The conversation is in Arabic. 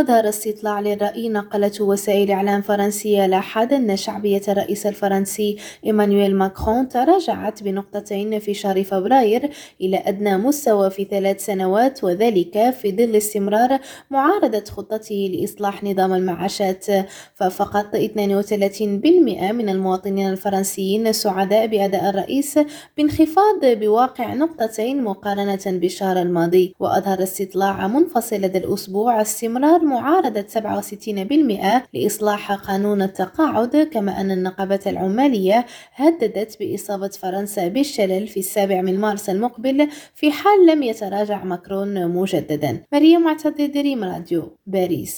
أظهر استطلاع للرأي نقلته وسائل إعلام فرنسية لاحظ أن شعبية الرئيس الفرنسي إيمانويل ماكرون تراجعت بنقطتين في شهر فبراير إلى أدنى مستوى في ثلاث سنوات وذلك في ظل استمرار معارضة خطته لإصلاح نظام المعاشات. ففقط 32% من المواطنين الفرنسيين سعداء بأداء الرئيس بانخفاض بواقع نقطتين مقارنة بالشهر الماضي. وأظهر استطلاع منفصل لدى الأسبوع استمرار معارضة 67% لإصلاح قانون التقاعد كما أن النقابة العمالية هددت بإصابة فرنسا بالشلل في السابع من مارس المقبل في حال لم يتراجع ماكرون مجددا. مريم معتضد دريم راديو باريس.